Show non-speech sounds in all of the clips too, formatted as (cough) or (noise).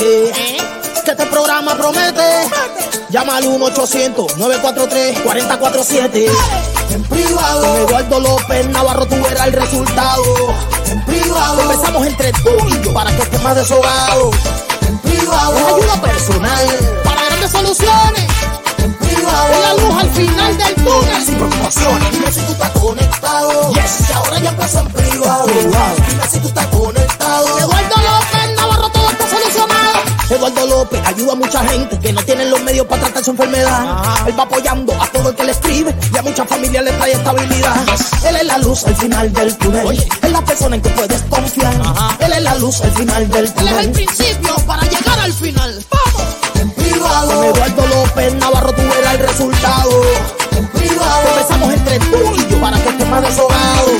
Que este programa promete. Llama al 1-800-943-4047. En privado. Con Eduardo López Navarro tú verás el resultado. En privado. Empezamos entre tú y yo para que estés más deshogado. En privado. Es ayuda personal. Para grandes soluciones. En privado. Es la luz al final del túnel. Sin preocupaciones. Dime si tú estás conectado. Yes. Y ahora ya empezó en privado. Mucha gente que no tienen los medios para tratar su enfermedad. Él va apoyando a todo el que le escribe y a muchas familias le trae estabilidad. Él es la luz al final del túnel. Es la persona en que puedes confiar. Él es la luz al final del túnel. Él es el principio para llegar al final. ¡Vamos! En privado. Con Eduardo López Navarro tú verás el resultado. En privado. Empezamos entre tú y yo para que estés más deshogado.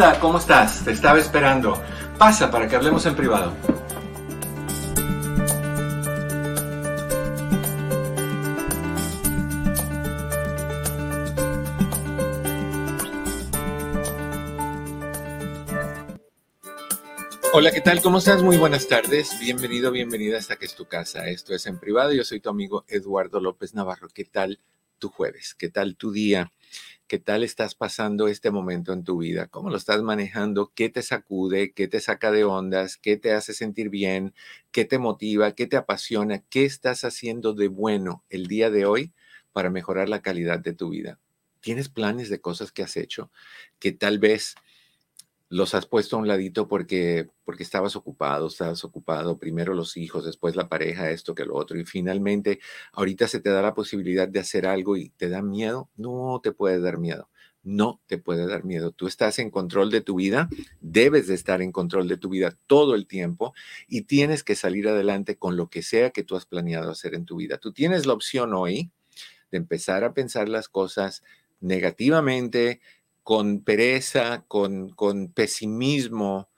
Hola, ¿cómo estás? Te estaba esperando. Pasa para que hablemos en privado. Hola, ¿qué tal? ¿Cómo estás? Muy buenas tardes. Bienvenido, bienvenida hasta que es tu casa. Esto es en privado. Yo soy tu amigo Eduardo López Navarro. ¿Qué tal tu jueves? ¿Qué tal tu día? ¿Qué tal estás pasando este momento en tu vida? ¿Cómo lo estás manejando? ¿Qué te sacude? ¿Qué te saca de ondas? ¿Qué te hace sentir bien? ¿Qué te motiva? ¿Qué te apasiona? ¿Qué estás haciendo de bueno el día de hoy para mejorar la calidad de tu vida? ¿Tienes planes de cosas que has hecho que tal vez los has puesto a un ladito porque, porque estabas ocupado, estabas ocupado, primero los hijos, después la pareja, esto que lo otro, y finalmente ahorita se te da la posibilidad de hacer algo y te da miedo, no te puede dar miedo, no te puede dar miedo. Tú estás en control de tu vida, debes de estar en control de tu vida todo el tiempo y tienes que salir adelante con lo que sea que tú has planeado hacer en tu vida. Tú tienes la opción hoy de empezar a pensar las cosas negativamente, con pereza, con, con pesimismo,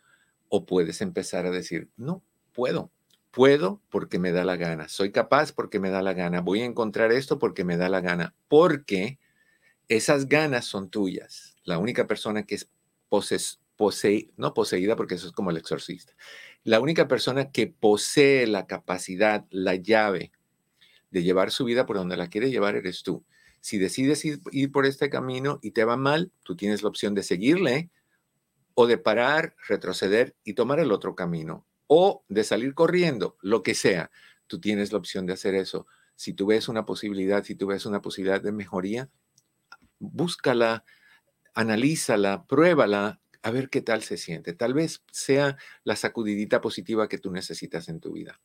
o puedes empezar a decir, no, puedo, puedo porque me da la gana, soy capaz porque me da la gana, voy a encontrar esto porque me da la gana, porque esas ganas son tuyas. La única persona que es poses, posee, no poseída porque eso es como el exorcista, la única persona que posee la capacidad, la llave de llevar su vida por donde la quiere llevar eres tú. Si decides ir, por este camino y te va mal, tú tienes la opción de seguirle o de parar, retroceder y tomar el otro camino o de salir corriendo, lo que sea. Tú tienes la opción de hacer eso. Si tú ves una posibilidad, si tú ves una posibilidad de mejoría, búscala, analízala, pruébala, a ver qué tal se siente. Tal vez sea la sacudidita positiva que tú necesitas en tu vida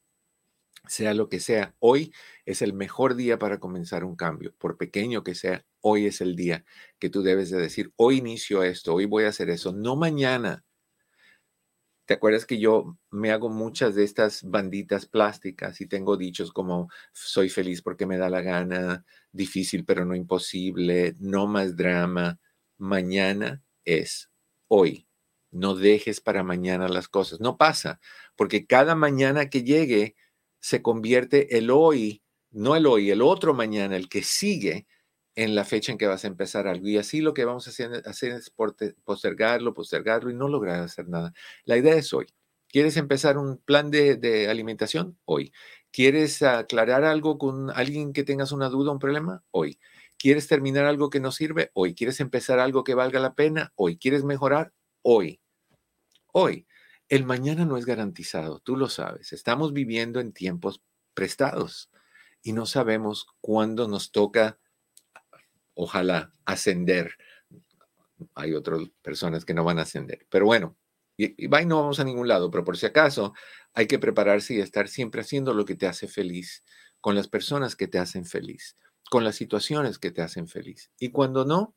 sea lo que sea, hoy es el mejor día para comenzar un cambio, por pequeño que sea, hoy es el día que tú debes de decir, hoy inicio esto, hoy voy a hacer eso, no mañana. ¿Te acuerdas que yo me hago muchas de estas banditas plásticas y tengo dichos como soy feliz porque me da la gana, difícil pero no imposible, no más drama? Mañana es hoy. No dejes para mañana las cosas. No pasa, porque cada mañana que llegue, se convierte el hoy, no el hoy, el otro mañana, el que sigue en la fecha en que vas a empezar algo. Y así lo que vamos a hacer, hacer es postergarlo, postergarlo y no lograr hacer nada. La idea es hoy. ¿Quieres empezar un plan de, de alimentación? Hoy. ¿Quieres aclarar algo con alguien que tengas una duda, un problema? Hoy. ¿Quieres terminar algo que no sirve? Hoy. ¿Quieres empezar algo que valga la pena? Hoy. ¿Quieres mejorar? Hoy. Hoy. El mañana no es garantizado, tú lo sabes. Estamos viviendo en tiempos prestados y no sabemos cuándo nos toca, ojalá, ascender, hay otras personas que no van a ascender. Pero bueno, y, y no vamos a ningún lado, pero por si acaso hay que prepararse y estar siempre haciendo lo que te hace feliz, con las personas que te hacen feliz, con las situaciones que te hacen feliz. Y cuando no,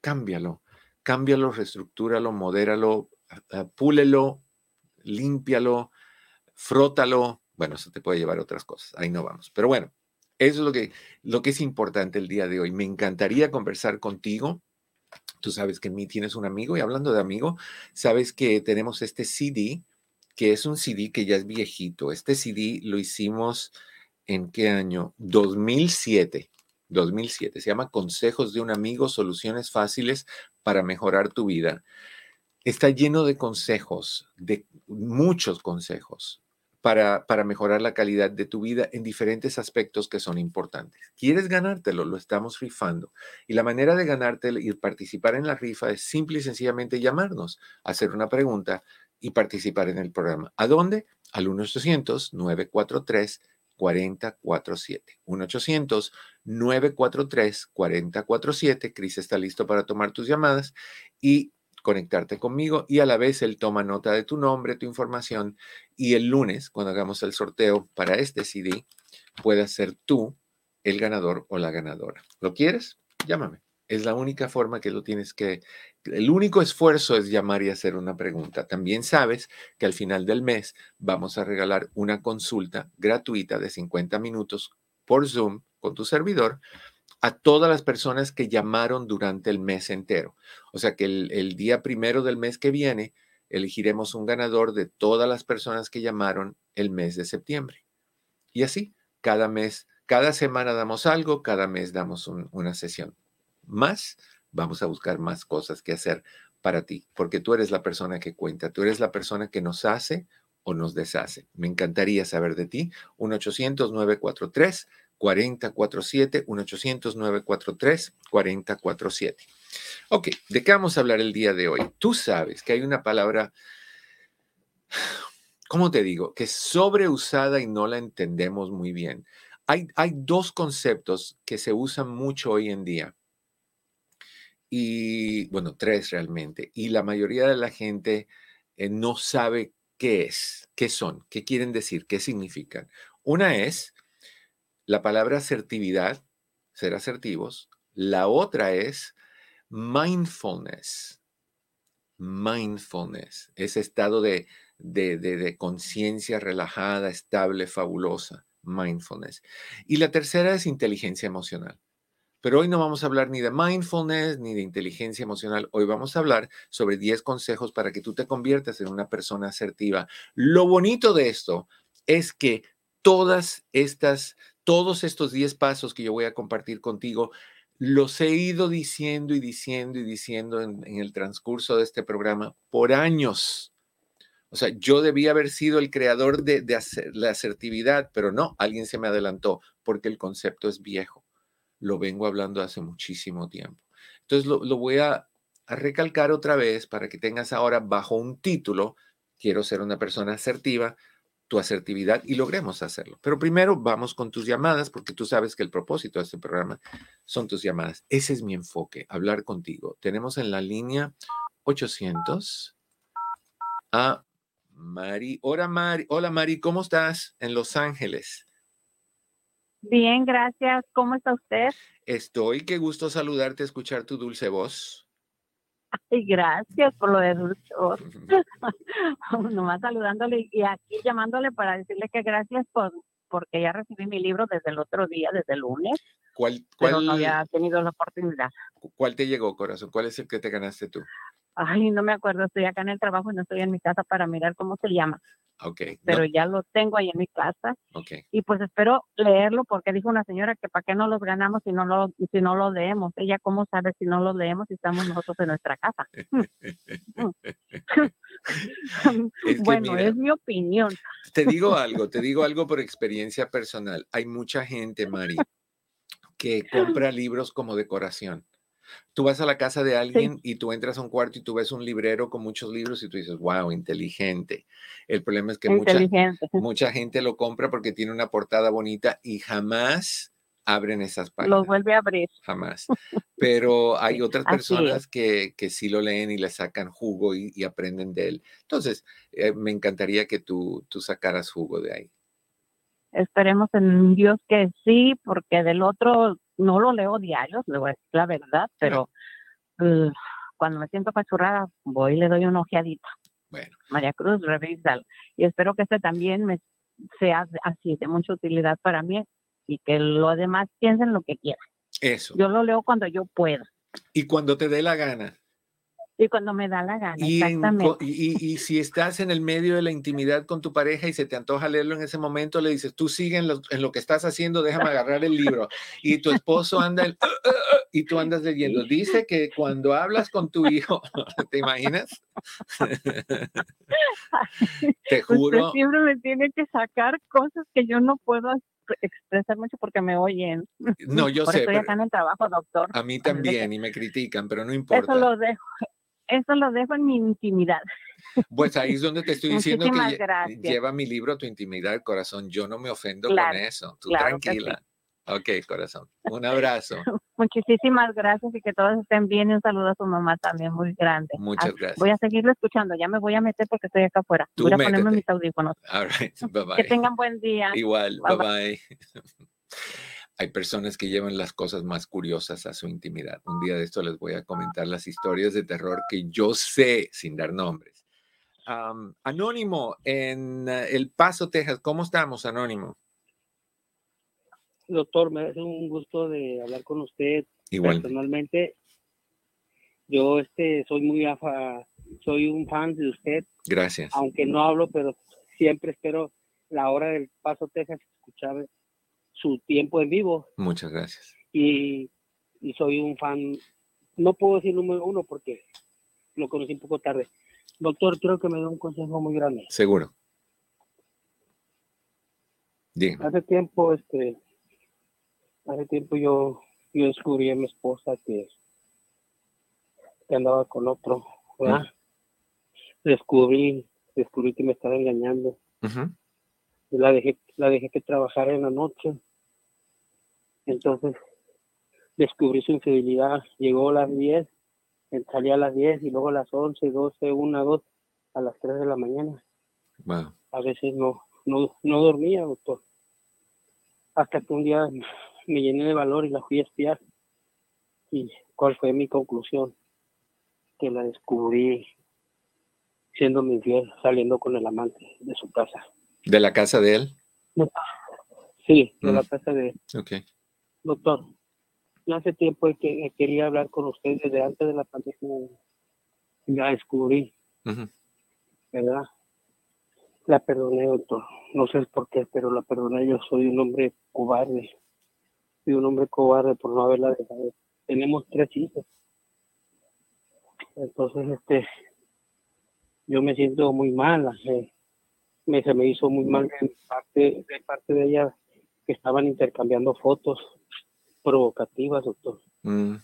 cámbialo, cámbialo, reestructúralo, modéralo, púlelo, límpialo, frótalo. Bueno, eso te puede llevar a otras cosas. Ahí no vamos. Pero bueno, eso es lo que, lo que es importante el día de hoy. Me encantaría conversar contigo Tú sabes que en mí tienes un amigo y hablando de amigo, sabes que tenemos este CD, que es un CD que ya es viejito. Este CD lo hicimos en qué año? 2007. 2007. Se llama Consejos de un amigo, soluciones fáciles para mejorar tu vida. Está lleno de consejos, de muchos consejos para, para, mejorar la calidad de tu vida en diferentes aspectos que son importantes. ¿Quieres ganártelo? Lo estamos rifando. Y la manera de ganártelo y participar en la rifa es simple y sencillamente llamarnos, hacer una pregunta y participar en el programa. ¿A dónde? Al 1-800-943. 4047. 1-800-943-4047. Cris está listo para tomar tus llamadas y conectarte conmigo y a la vez él toma nota de tu nombre, tu información y el lunes, cuando hagamos el sorteo para este CD, puedas ser tú el ganador o la ganadora. ¿Lo quieres? Llámame. Es la única forma que lo tienes que... El único esfuerzo es llamar y hacer una pregunta. También sabes que al final del mes vamos a regalar una consulta gratuita de 50 minutos por Zoom con tu servidor a todas las personas que llamaron durante el mes entero. O sea que el, día primero del mes que viene elegiremos un ganador de todas las personas que llamaron el mes de septiembre. Y así, cada mes, cada semana damos algo, cada mes damos una sesión. Más, vamos a buscar más cosas que hacer para ti, porque tú eres la persona que cuenta, tú eres la persona que nos hace o nos deshace. Me encantaría saber de ti. 1-800-943. 4047, 1-800-943-4047. Ok, ¿de qué vamos a hablar el día de hoy? Tú sabes que hay una palabra, ¿cómo te digo? Que es sobreusada y no la entendemos muy bien. Hay, hay dos conceptos que se usan mucho hoy en día. Y bueno, tres realmente. Y la mayoría de la gente eh, no sabe qué es, qué son, qué quieren decir, qué significan. Una es la palabra asertividad, ser asertivos. La otra es mindfulness. Mindfulness, ese estado de, de, conciencia relajada, estable, fabulosa. Mindfulness. Y la tercera es inteligencia emocional. Pero hoy no vamos a hablar ni de mindfulness ni de inteligencia emocional. Hoy vamos a hablar sobre 10 consejos para que tú te conviertas en una persona asertiva. Lo bonito de esto es que todas estas todos estos 10 pasos que yo voy a compartir contigo, los he ido diciendo y diciendo y diciendo en, el transcurso de este programa por años. O sea, yo debía haber sido el creador de, la asertividad, pero no, alguien se me adelantó porque el concepto es viejo. Lo vengo hablando hace muchísimo tiempo. Entonces lo, voy a recalcar otra vez para que tengas ahora bajo un título, quiero ser una persona asertiva, tu asertividad y logremos hacerlo. Pero primero vamos con tus llamadas, porque tú sabes que el propósito de este programa son tus llamadas. Ese es mi enfoque, hablar contigo. Tenemos en la línea 800 a Mari. Hola Mari, hola Mari, ¿cómo estás en Los Ángeles? Bien, gracias. ¿Cómo está usted? Estoy, qué gusto saludarte, escuchar tu dulce voz. (laughs) Ay, gracias por lo de Dulce (laughs) Nomás saludándole y aquí llamándole para decirle que gracias por porque ya recibí mi libro desde el otro día, desde el lunes. ¿Cuál, cuál pero no había tenido la oportunidad. ¿Cuál te llegó, corazón? ¿Cuál es el que te ganaste tú? Ay, no me acuerdo, estoy acá en el trabajo y no estoy en mi casa para mirar cómo se llama. Okay. Pero ya lo tengo ahí en mi casa. Okay. Y pues espero leerlo porque dijo una señora que para qué no los ganamos si no lo si no lo leemos. Ella cómo sabe si no lo leemos si estamos nosotros en nuestra casa. bueno, es mi opinión. Te digo algo, te digo algo por experiencia personal. Hay mucha gente, Mari, que compra libros como decoración. Tú vas a la casa de alguien y tú entras a un cuarto y tú ves un librero con muchos libros y tú dices, wow, inteligente. El problema es que mucha, (laughs) mucha gente lo compra porque tiene una portada bonita y jamás abren esas páginas. Los vuelve a abrir. Jamás. (laughs) Pero hay otras personas que, que sí lo leen y le sacan jugo y, y aprenden de él. Entonces, eh, me encantaría que tú, tú sacaras jugo de ahí. Esperemos en Dios que sí, porque del otro no lo leo diario, le voy a decir la verdad, pero uh, cuando me siento pachurrada, voy y le doy una ojeadita. Bueno, María Cruz, revísalo. Y espero que este también me sea así, de mucha utilidad para mí y que los demás piensen lo que quieran. eso. Yo lo leo cuando yo puedo Y cuando te dé la gana. Y cuando me da la gana, Y, exactamente. y, y- y si estás en el medio de la intimidad con tu pareja y se te antoja leerlo en ese momento, le dices, tú sigue en lo, en lo que estás haciendo, déjame agarrar el libro. Y tu esposo anda el, "Uh, uh, uh", y tú andas leyendo. Dice que cuando hablas con tu hijo, (laughs) ¿te imaginas? (laughs) te Usted juro, siempre me tiene que sacar cosas que yo no puedo ex- expresar mucho porque me oyen. no, yo Por sé, estoy acá en el trabajo, doctor. a mí también y me critican, pero no Eso importa. lo dejo, eso lo dejo en mi intimidad. Pues ahí es donde te estoy (laughs) diciendo que gracias. lleva mi libro a tu intimidad, corazón. Yo no me ofendo Claro, con eso. Tú claro que sí. tranquila. Ok, corazón. Un abrazo. (laughs) Muchísimas gracias y que todos estén bien y un saludo a su mamá también muy grande. Muchas Ah, gracias. Voy a seguirlo escuchando, ya me voy a meter porque estoy acá afuera. Tú voy a ponerme mis audífonos. All right. Bye (laughs) bye. Que tengan buen día. Igual. Bye Bye, bye. Hay personas que llevan las cosas más curiosas a su intimidad. Un día de esto les voy a comentar las historias de terror que yo sé sin dar nombres. Anónimo en eh, El Paso, Texas. ¿Cómo estamos, Anónimo? Doctor, me hace un gusto de hablar con usted Igual. personalmente. Yo este soy muy afa, soy un fan de usted, Gracias. aunque no hablo, pero siempre espero la hora del Paso Texas escuchar su tiempo en vivo Muchas gracias. y, y soy un fan, no puedo decir número uno porque lo conocí un poco tarde. Doctor, quiero que me dé un consejo muy grande. Seguro. Dígame. Hace tiempo, este, hace tiempo yo, yo descubrí a mi esposa que, que andaba con otro, ¿verdad? Descubrí, descubrí que me estaba engañando. Y la dejé, la dejé que trabajara en la noche. Entonces, descubrí su infidelidad. Llegó a las 10, salía a las 10 y luego a las 11, 12, 1, 2, a las 3 de la mañana. Wow. a veces no, no, no dormía, doctor. Hasta que un día me llené de valor y la fui a espiar. ¿Y cuál fue mi conclusión? Que la descubrí siendo mi infiel, saliendo con el amante de su casa. ¿De la casa de él? Sí, de la Mm. casa de Ok. doctor. Ya hace tiempo que quería hablar con usted desde antes de la pandemia. Ya descubrí. ¿verdad? La perdoné, doctor. No sé por qué, pero la perdoné. Yo soy un hombre cobarde. Soy un hombre cobarde por no haberla dejado. Tenemos tres hijos. Entonces, este, yo me siento muy mal. eh, Me, se me hizo muy mal de parte, de parte de ella que estaban intercambiando fotos provocativas, doctor. Mm,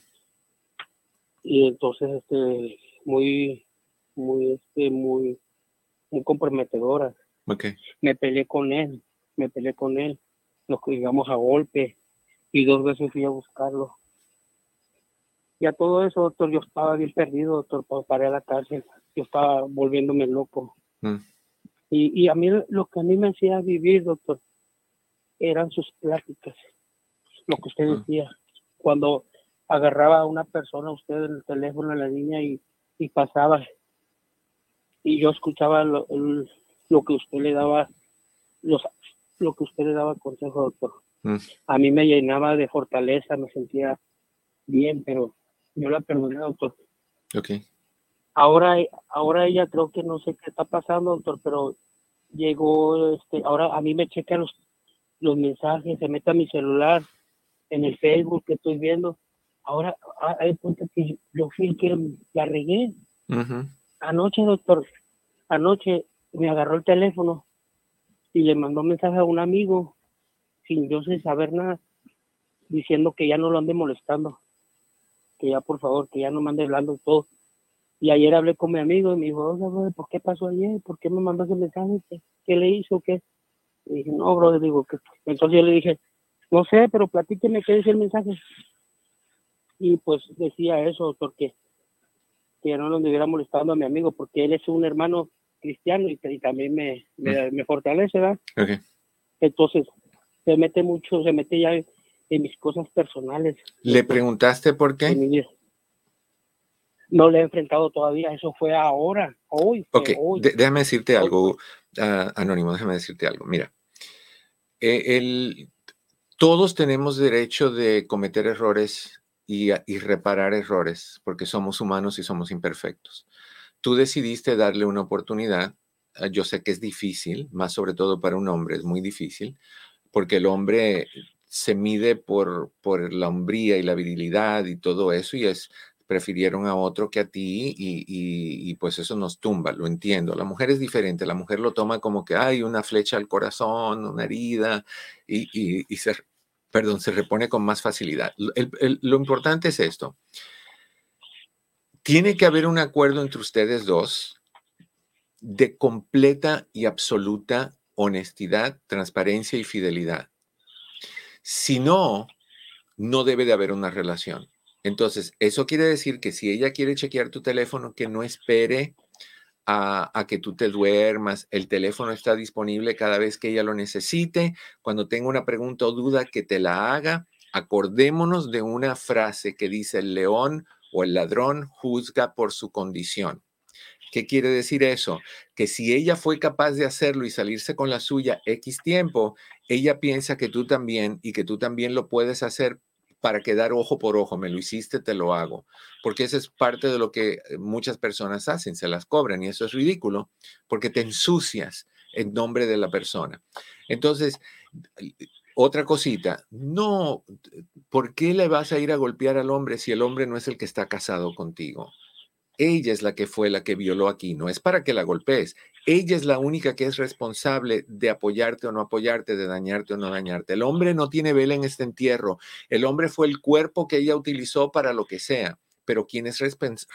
Y entonces, este, muy, muy, este, muy, muy comprometedoras. ok. me peleé con él, me peleé con él, nos llegamos a golpe y dos veces fui a buscarlo. Y a todo eso, doctor, yo estaba bien perdido, doctor, pa- paré a la cárcel, yo estaba volviéndome loco. Mm. Y, y a mí lo que a mí me hacía vivir, doctor, eran sus pláticas, lo que usted decía. Cuando agarraba a una persona, usted en el teléfono, en la línea y, y pasaba, y yo escuchaba lo, el- lo que usted le daba, los, lo que usted le daba consejo, doctor. Mm. A mí me llenaba de fortaleza, me sentía bien, pero yo la perdoné, doctor. Ok. Ahora, ahora ella creo que no sé qué está pasando, doctor, pero llegó, este, ahora a mí me checa los, los mensajes, se mete a mi celular, en el Facebook que estoy viendo. Ahora, ah, hay cuenta que yo fui el que la regué. Anoche, doctor, anoche me agarró el teléfono y le mandó un mensaje a un amigo, sin yo sin saber nada, diciendo que ya no lo ande molestando, que ya por favor, que ya no me ande hablando todo. Y ayer hablé con mi amigo y me dijo, oiga, brother, ¿por qué pasó ayer? ¿Por qué me mandó ese mensaje? ¿Qué, qué le hizo? ¿Qué? Y dije, no, bro, digo, que entonces yo le dije, No sé, pero platíqueme qué dice el mensaje. Y pues decía eso, doctor, que, no nos estuviera molestando a mi amigo, porque él es un hermano cristiano y, también me, me, fortalece, ¿verdad? Entonces, se mete mucho, se mete ya en, mis cosas personales. ¿Le preguntaste por qué? No le he enfrentado todavía, eso fue ahora, hoy. Ok, déjame decirte algo, ah, Anónimo, déjame decirte algo. Mira, eh, el, todos tenemos derecho de cometer errores y, y, reparar errores, porque somos humanos y somos imperfectos. Tú decidiste darle una oportunidad. Ah, yo sé que es difícil, más sobre todo para un hombre, es muy difícil, porque el hombre se mide por, por la hombría y la virilidad y todo eso, y es prefirieron a otro que a ti y, pues eso nos tumba, lo entiendo. La mujer es diferente, la mujer lo toma como que hay una flecha al corazón, una herida y, se, perdón, se repone con más facilidad. lo importante es esto. Tiene que haber un acuerdo entre ustedes dos de completa y absoluta honestidad, transparencia y fidelidad. Si no, no debe de haber una relación. Entonces, eso quiere decir que si ella quiere chequear tu teléfono, que no espere a, que tú te duermas. El teléfono está disponible cada vez que ella lo necesite. Cuando tenga una pregunta o duda, que te la haga. Acordémonos de una frase que dice el león o el ladrón juzga por su condición. ¿Qué quiere decir eso? Que si ella fue capaz de hacerlo y salirse con la suya X tiempo, ella piensa que tú también y que tú también lo puedes hacer para quedar ojo por ojo, me lo hiciste, te lo hago. Porque esa es parte de lo que eh, muchas personas hacen, se las cobran y eso es ridículo porque te ensucias en nombre de la persona. Entonces, otra cosita, no, ¿por qué le vas a ir a golpear al hombre si el hombre no es el que está casado contigo? Ella es la que fue la que violó aquí, no es para que la golpees. Ella es la única que es responsable de apoyarte o no apoyarte, de dañarte o no dañarte. El hombre no tiene vela en este entierro. El hombre fue el cuerpo que ella utilizó para lo que sea. Pero quien es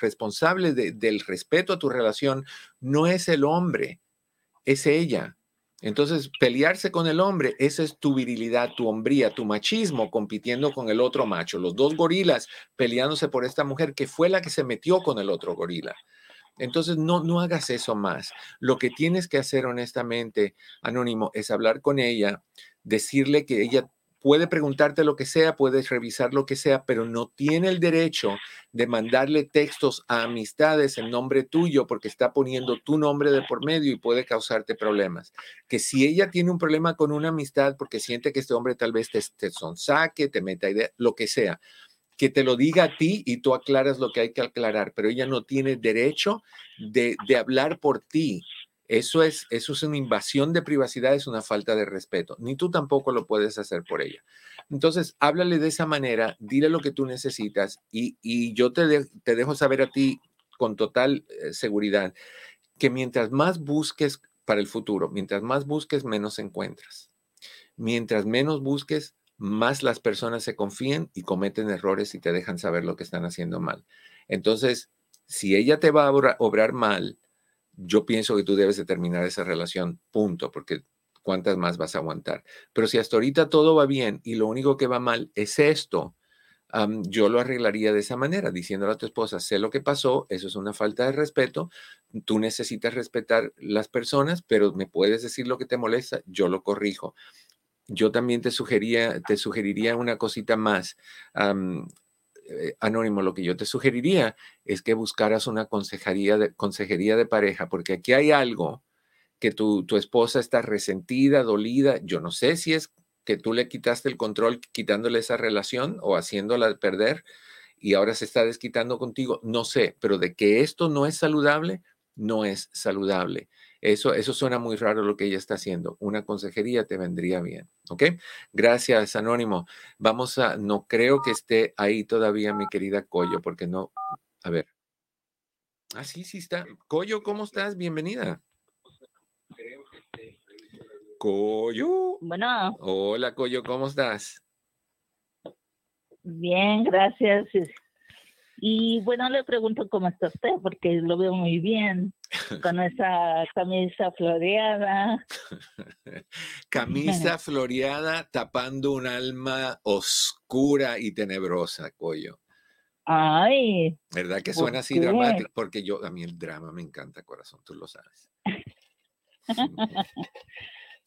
responsable del respeto a tu relación no es el hombre, es ella. Entonces, pelearse con el hombre, esa es tu virilidad, tu hombría, tu machismo compitiendo con el otro macho. Los dos gorilas peleándose por esta mujer que fue la que se metió con el otro gorila. Entonces, no, no hagas eso más. Lo que tienes que hacer honestamente, Anónimo, es hablar con ella, decirle que ella puede preguntarte lo que sea, puedes revisar lo que sea, pero no tiene el derecho de mandarle textos a amistades en nombre tuyo porque está poniendo tu nombre de por medio y puede causarte problemas. Que si ella tiene un problema con una amistad porque siente que este hombre tal vez te, te sonsaque, te meta idea, lo que sea, que te lo diga a ti y tú aclaras lo que hay que aclarar, pero ella no tiene derecho de, de hablar por ti eso es, eso es una invasión de privacidad, es una falta de respeto. Ni tú tampoco lo puedes hacer por ella. Entonces, háblale de esa manera, dile lo que tú necesitas y, yo te, te, dejo saber a ti con total eh, seguridad que mientras más busques para el futuro, mientras más busques, menos encuentras. Mientras menos busques, más las personas se confían y cometen errores y te dejan saber lo que están haciendo mal. Entonces, si ella te va a obrar mal, yo pienso que tú debes de terminar esa relación, punto, porque cuántas más vas a aguantar. Pero si hasta ahorita todo va bien y lo único que va mal es esto, yo lo arreglaría de esa manera, diciéndole a tu esposa, sé lo que pasó, eso es una falta de respeto, tú necesitas respetar las personas, pero me puedes decir lo que te molesta, yo lo corrijo. Yo también te, sugería, te sugeriría una cosita más. Eh, anónimo, lo que yo te sugeriría es que buscaras una consejería de, consejería de pareja, porque aquí hay algo que tu, tu esposa está resentida, dolida. Yo no sé si es que tú le quitaste el control quitándole esa relación o haciéndola perder y ahora se está desquitando contigo. No sé, pero de que esto no es saludable, no es saludable. Eso, eso suena muy raro lo que ella está haciendo. Una consejería te vendría bien. ¿Ok? Gracias, Anónimo. Vamos a, no creo que esté ahí todavía mi querida Coyo, porque no, a ver. Ah, sí, sí está. Coyo, ¿cómo estás? Bienvenida. Coyo. Bueno. Hola, Coyo, ¿cómo estás? Bien, gracias. Y bueno, le pregunto cómo está usted, porque lo veo muy bien, (laughs) con esa camisa floreada. (laughs) camisa floreada tapando un alma oscura y tenebrosa, Coyo. Ay. ¿Verdad que suena así dramático? Porque yo, a mí el drama me encanta, corazón, tú lo sabes. (laughs)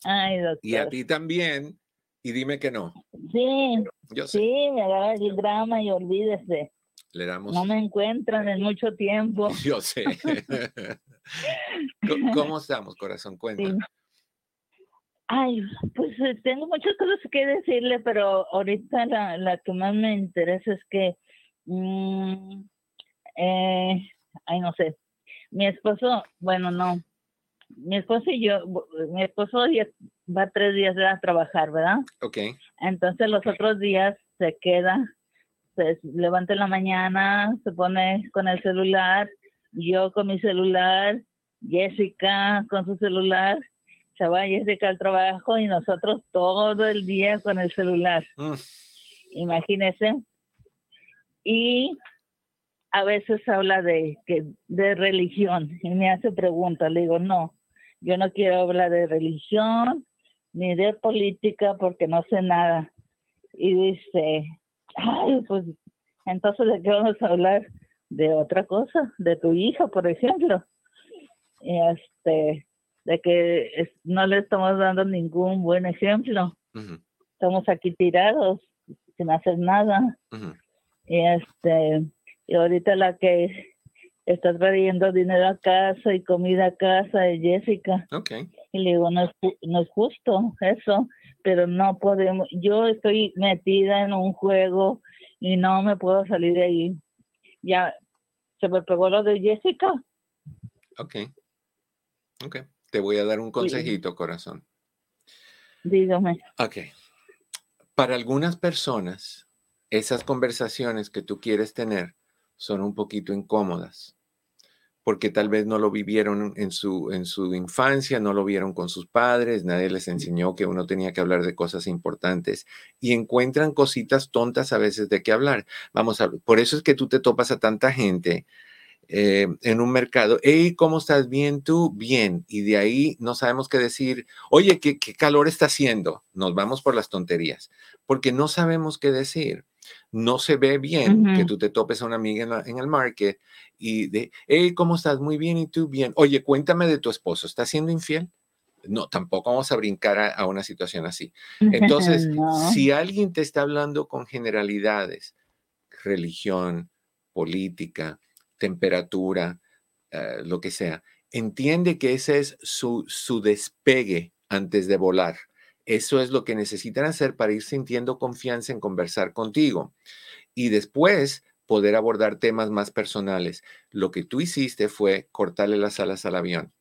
Ay, doctor. Y a ti también, y dime que no. Sí, yo sé. sí, me agarra el drama y olvídese. Le damos... No me encuentran en mucho tiempo. (laughs) Yo sé. (laughs) ¿Cómo estamos, corazón? Cuéntame. Ay, pues eh, tengo muchas cosas que decirle, pero ahorita la, la que más me interesa es que, mm, eh, ay, no sé, mi esposo, bueno, no, mi esposo y yo, mi esposo va tres días a trabajar, ¿verdad? Ok. Entonces los otros días se queda, se levanta en la mañana, se pone con el celular, yo con mi celular, Jessica con su celular, se va Jessica al trabajo y nosotros todo el día con el celular. Mm. Imagínese. Y a veces habla de, que, de religión y me hace preguntas. Le digo, no, yo no quiero hablar de religión ni de política porque no sé nada. Y dice, ay, pues entonces de qué vamos a hablar? De otra cosa, de tu hija, por ejemplo. Este, de que no le estamos dando ningún buen ejemplo. Estamos aquí tirados sin hacer nada. Y este, y ahorita la que está trayendo dinero a casa y comida a casa de Jessica. Okay. Y le digo, no es, no es justo eso, pero no podemos, yo estoy metida en un juego y no me puedo salir de ahí. Ya, se me pegó lo de Jessica. Ok. Ok. Te voy a dar un consejito, corazón. Dígame. Ok. Para algunas personas, esas conversaciones que tú quieres tener son un poquito incómodas, porque tal vez no lo vivieron en su, en su infancia, no lo vieron con sus padres, nadie les enseñó que uno tenía que hablar de cosas importantes y encuentran cositas tontas a veces de qué hablar. Vamos a, por eso es que tú te topas a tanta gente eh, en un mercado, hey, ¿cómo estás? Bien, tú, bien. Y de ahí no sabemos qué decir, oye, ¿qué, qué calor está haciendo? Nos vamos por las tonterías, porque no sabemos qué decir no se ve bien que tú te topes a una amiga en, el market y de, hey, ¿cómo estás? Muy bien, ¿y tú? Bien. Oye, cuéntame de tu esposo, ¿está siendo infiel? No, tampoco vamos a brincar a, una situación así. (laughs) Entonces, si alguien te está hablando con generalidades, religión, política, temperatura, eh, lo que sea, entiende que ese es su, su despegue antes de volar. Eso es lo que necesitan hacer para ir sintiendo confianza en conversar contigo. Y después poder abordar temas más personales. Lo que tú hiciste fue cortarle las alas al avión.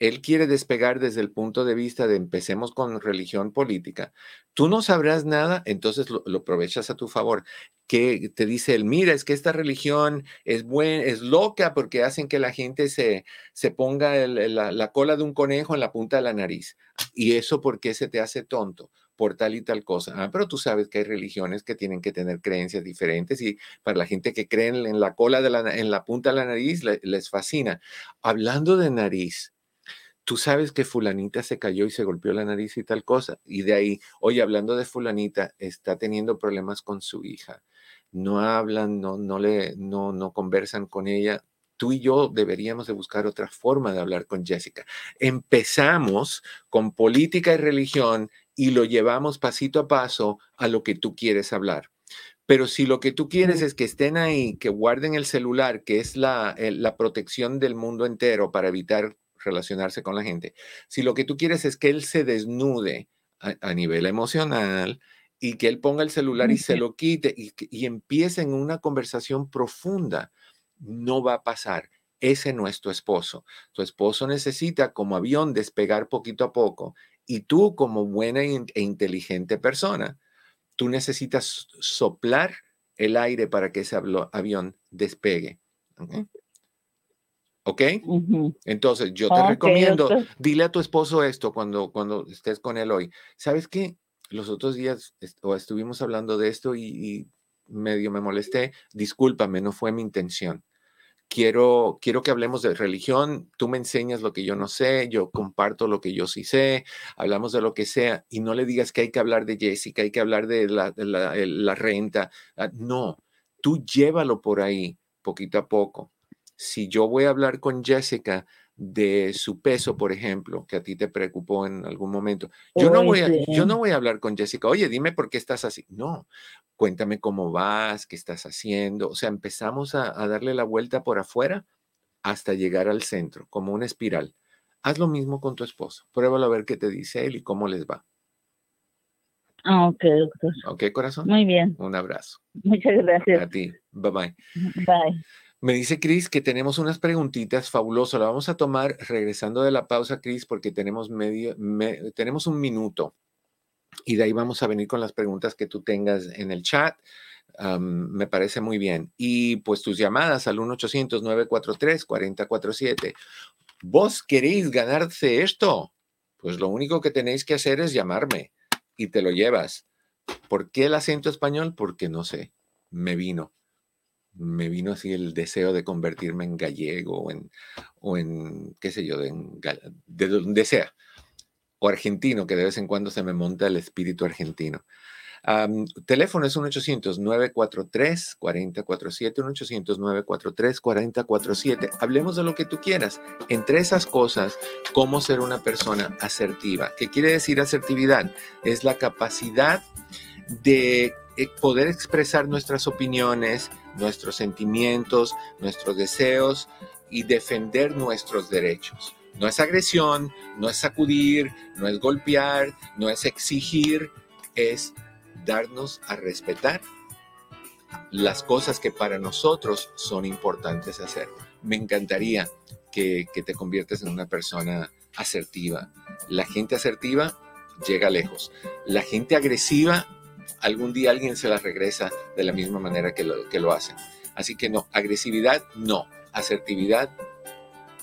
Él quiere despegar desde el punto de vista de empecemos con religión política. Tú no sabrás nada, entonces lo, aprovechas a tu favor. Que te dice él, mira, es que esta religión es buena, es loca porque hacen que la gente se, se ponga la, la, cola de un conejo en la punta de la nariz. Y eso porque se te hace tonto por tal y tal cosa. Ah, pero tú sabes que hay religiones que tienen que tener creencias diferentes y para la gente que cree en la cola de la, en la punta de la nariz les fascina. Hablando de nariz, tú sabes que fulanita se cayó y se golpeó la nariz y tal cosa. Y de ahí, oye, hablando de fulanita, está teniendo problemas con su hija. No hablan, no, no, le, no, no conversan con ella. Tú y yo deberíamos de buscar otra forma de hablar con Jessica. Empezamos con política y religión y lo llevamos pasito a paso a lo que tú quieres hablar. Pero si lo que tú quieres es que estén ahí, que guarden el celular, que es la, la protección del mundo entero para evitar relacionarse con la gente. Si lo que tú quieres es que él se desnude a, nivel emocional y que él ponga el celular y se lo quite y, y empiece en una conversación profunda, no va a pasar. Ese no es tu esposo. Tu esposo necesita como avión despegar poquito a poco y tú como buena e inteligente persona, tú necesitas soplar el aire para que ese avión despegue. ¿Ok? Entonces, yo te recomiendo, dile a tu esposo esto cuando, cuando estés con él hoy. ¿Sabes qué? Los otros días estuvimos hablando de esto y, medio me molesté, discúlpame, no fue mi intención. Quiero, quiero que hablemos de religión, tú me enseñas lo que yo no sé, yo comparto lo que yo sí sé, hablamos de lo que sea y no le digas que hay que hablar de Jessica, hay que hablar de la, la renta. Ah, no, tú llévalo por ahí poquito a poco. Si yo voy a hablar con Jessica de su peso, por ejemplo, que a ti te preocupó en algún momento. Yo no, voy a, yo no voy a hablar con Jessica, oye, dime por qué estás así. No, cuéntame cómo vas, qué estás haciendo. O sea, empezamos a, darle la vuelta por afuera hasta llegar al centro, como una espiral. Haz lo mismo con tu esposo. Pruébalo a ver qué te dice él y cómo les va. Ah, ok, doctor. Ok, corazón. Muy bien. Un abrazo. Muchas gracias. A ti. Bye bye. Bye. Me dice Cris que tenemos unas preguntitas fabulosas. La vamos a tomar regresando de la pausa, Cris, porque tenemos medio, tenemos un minuto. Y de ahí vamos a venir con las preguntas que tú tengas en el chat. me parece muy bien. Y pues tus llamadas al 1-800-943-4047. ¿Vos queréis ganarse esto? Pues lo único que tenéis que hacer es llamarme y te lo llevas. ¿Por qué el acento español? Porque no sé, me vino me vino así el deseo de convertirme en gallego o en, o en qué sé yo, de, de donde sea, o argentino, que de vez en cuando se me monta el espíritu argentino. teléfono es 1-800-943-4047, 1-800-943-4047. Hablemos de lo que tú quieras. Entre esas cosas, cómo ser una persona asertiva. ¿Qué quiere decir asertividad? Es la capacidad de eh, poder expresar nuestras opiniones, nuestros sentimientos, nuestros deseos y defender nuestros derechos. No es agresión, no es sacudir, no es golpear, no es exigir, es darnos a respetar las cosas que para nosotros son importantes hacer. Me encantaría que, que te conviertas en una persona asertiva. La gente asertiva llega lejos. La gente agresiva algún día alguien se las regresa de la misma manera que lo, que lo hacen. Así que no, agresividad no, asertividad,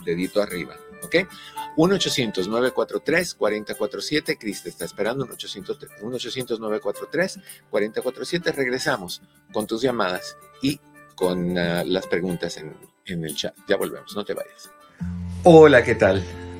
dedito arriba, ¿ok? 1-800-943-4047, Cris te está esperando, 1-800-943-4047, regresamos con tus llamadas y con ah, las preguntas en, en el chat. Ya volvemos, no te vayas. Hola, ¿qué tal?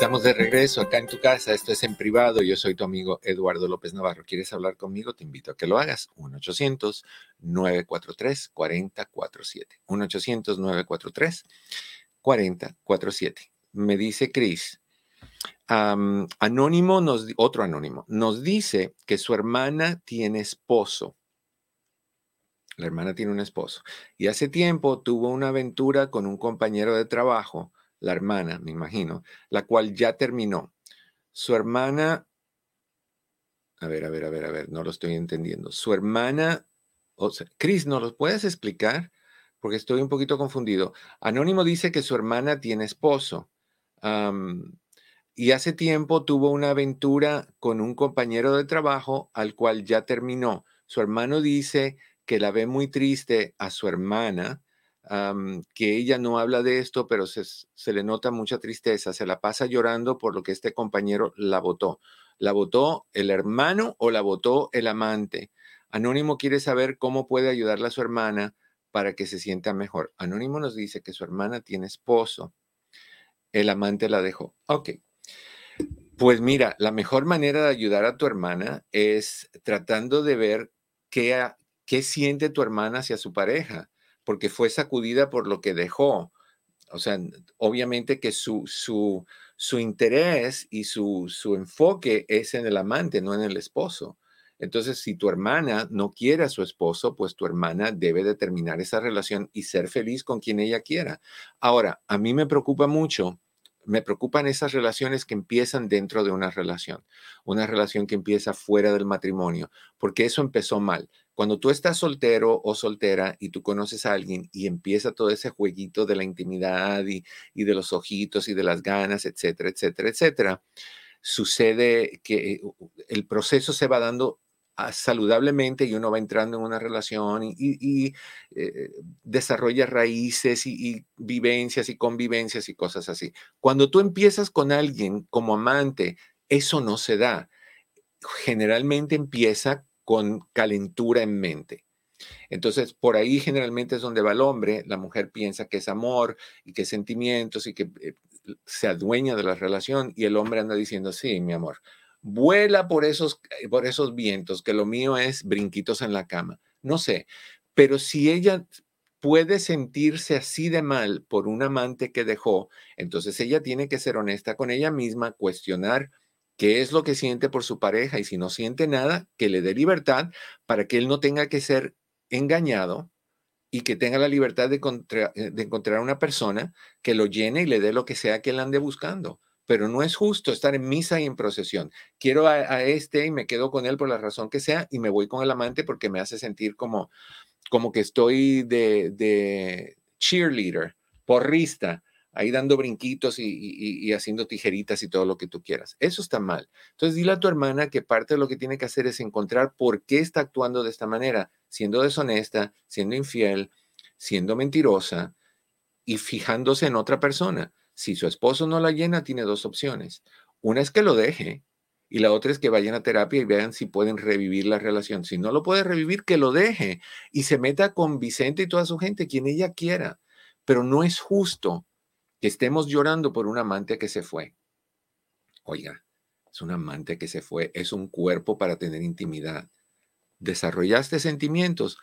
Estamos de regreso acá en tu casa. Esto es en privado. Yo soy tu amigo Eduardo López Navarro. ¿Quieres hablar conmigo? Te invito a que lo hagas. 1-800-943-4047. 1-800-943-4047. Me dice Cris. anónimo, otro anónimo, nos dice que su hermana tiene esposo. La hermana tiene un esposo. Y hace tiempo tuvo una aventura con un compañero de trabajo la hermana, me imagino, la cual ya terminó. Su hermana, a ver, a ver, a ver, a ver, no lo estoy entendiendo. Su hermana, o sea, Cris, ¿no lo puedes explicar? Porque estoy un poquito confundido. Anónimo dice que su hermana tiene esposo. y hace tiempo tuvo una aventura con un compañero de trabajo al cual ya terminó. Su hermano dice que la ve muy triste a su hermana que ella no habla de esto, pero se, le nota mucha tristeza, se la pasa llorando por lo que este compañero la votó. ¿La votó el hermano o la votó el amante? Anónimo quiere saber cómo puede ayudarle a su hermana para que se sienta mejor. Anónimo nos dice que su hermana tiene esposo. El amante la dejó. Ok. Pues mira, la mejor manera de ayudar a tu hermana es tratando de ver qué, ¿Qué siente tu hermana hacia su pareja? Porque fue sacudida por lo que dejó. O sea, obviamente que su, su, su interés y su, su enfoque es en el amante, no en el esposo. Entonces, si tu hermana no quiere a su esposo, pues tu hermana debe de terminar esa relación y ser feliz con quien ella quiera. Ahora, a mí me preocupa mucho me preocupan esas relaciones que empiezan dentro de una relación, una relación que empieza fuera del matrimonio, porque eso empezó mal. Cuando tú estás soltero o soltera y tú conoces a alguien y empieza todo ese jueguito de la intimidad y, de los ojitos y de las ganas, etcétera, etcétera, etcétera, sucede que el proceso se va dando saludablemente y uno va entrando en una relación y, eh, desarrolla raíces y, vivencias y convivencias y cosas así. Cuando tú empiezas con alguien como amante, eso no se da. Generalmente empieza con calentura en mente. Entonces, por ahí generalmente es donde va el hombre, la mujer piensa que es amor y que es sentimientos y que eh, se adueña de la relación y el hombre anda diciendo, sí, mi amor, vuela por esos, eh, por esos vientos, que lo mío es brinquitos en la cama. No sé, pero si ella puede sentirse así de mal por un amante que dejó, entonces ella tiene que ser honesta con ella misma, cuestionar qué es lo que siente por su pareja y si no siente nada, que le dé libertad para que él no tenga que ser engañado y que tenga la libertad de, eh, de encontrar una persona que lo llene y le dé lo que sea que él ande buscando pero no es justo estar en misa y en procesión. Quiero a, este y me quedo con él por la razón que sea y me voy con el amante porque me hace sentir como, como que estoy de, de cheerleader, porrista, ahí dando brinquitos y, y, haciendo tijeritas y todo lo que tú quieras. Eso está mal. Entonces dile a tu hermana que parte de lo que tiene que hacer es encontrar por qué está actuando de esta manera, siendo deshonesta, siendo infiel, siendo mentirosa y fijándose en otra persona. Si su esposo no la llena, tiene dos opciones. Una es que lo deje y la otra es que vayan a terapia y vean si pueden revivir la relación. Si no lo puede revivir, que lo deje y se meta con Vicente y toda su gente, quien ella quiera. Pero no es justo que estemos llorando por un amante que se fue. Oiga, es un amante que se fue, es un cuerpo para tener intimidad. Desarrollaste sentimientos,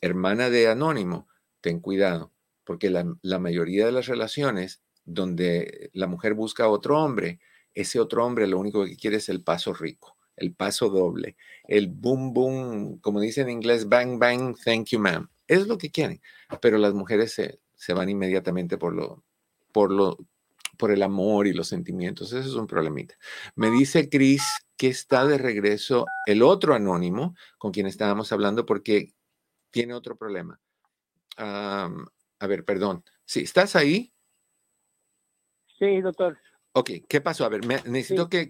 hermana de Anónimo, ten cuidado, porque la, la mayoría de las relaciones donde la mujer busca a otro hombre, ese otro hombre lo único que quiere es el paso rico, el paso doble, el boom, boom, como dice en inglés, bang, bang, thank you, ma'am. Es lo que quieren, pero las mujeres se, se van inmediatamente por lo, por lo, por el amor y los sentimientos. Eso es un problemita. Me dice Chris que está de regreso el otro anónimo con quien estábamos hablando porque tiene otro problema. a ver, perdón. Sí, ¿estás ahí? Sí, doctor. Ok, ¿qué pasó? A ver, necesito que,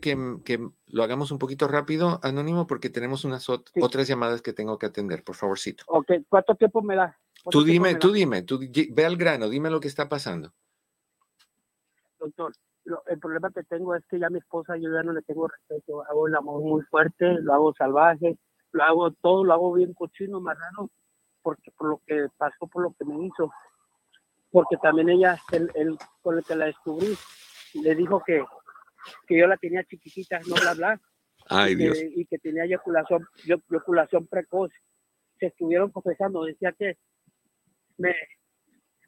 lo hagamos un poquito rápido, Anónimo, porque tenemos unas otras llamadas que tengo que atender, por favorcito. Ok, ¿cuánto tiempo me da? Tú dime, tú dime, tú ve al grano, dime lo que está pasando. Doctor, el problema que tengo es que ya mi esposa yo ya no le tengo respeto, hago el amor muy fuerte, lo hago salvaje, lo hago todo, lo hago bien cochino, marrano, porque por lo que pasó, por lo que me hizo porque también ella, el, con el que la descubrí, le dijo que, que yo la tenía chiquitita, no bla bla. Ay, y, Dios. Que, y que tenía eyaculación, eyaculación precoz. Se estuvieron confesando, decía que me,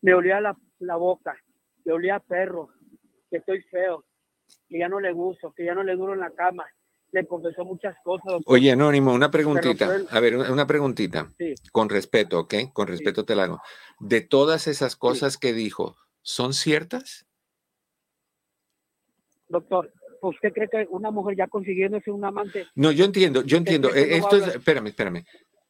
me olía la, la boca, me olía a perro, que estoy feo, que ya no le gusto, que ya no le duro en la cama, le confesó muchas cosas. Oye, Anónimo, una preguntita. A ver, una preguntita. Con respeto, ¿ok? Con respeto te la hago. De todas esas cosas que dijo, ¿son ciertas? Doctor, ¿usted cree que una mujer ya consiguiéndose un amante? No, yo entiendo, yo entiendo. Eh, esto es, espérame, espérame.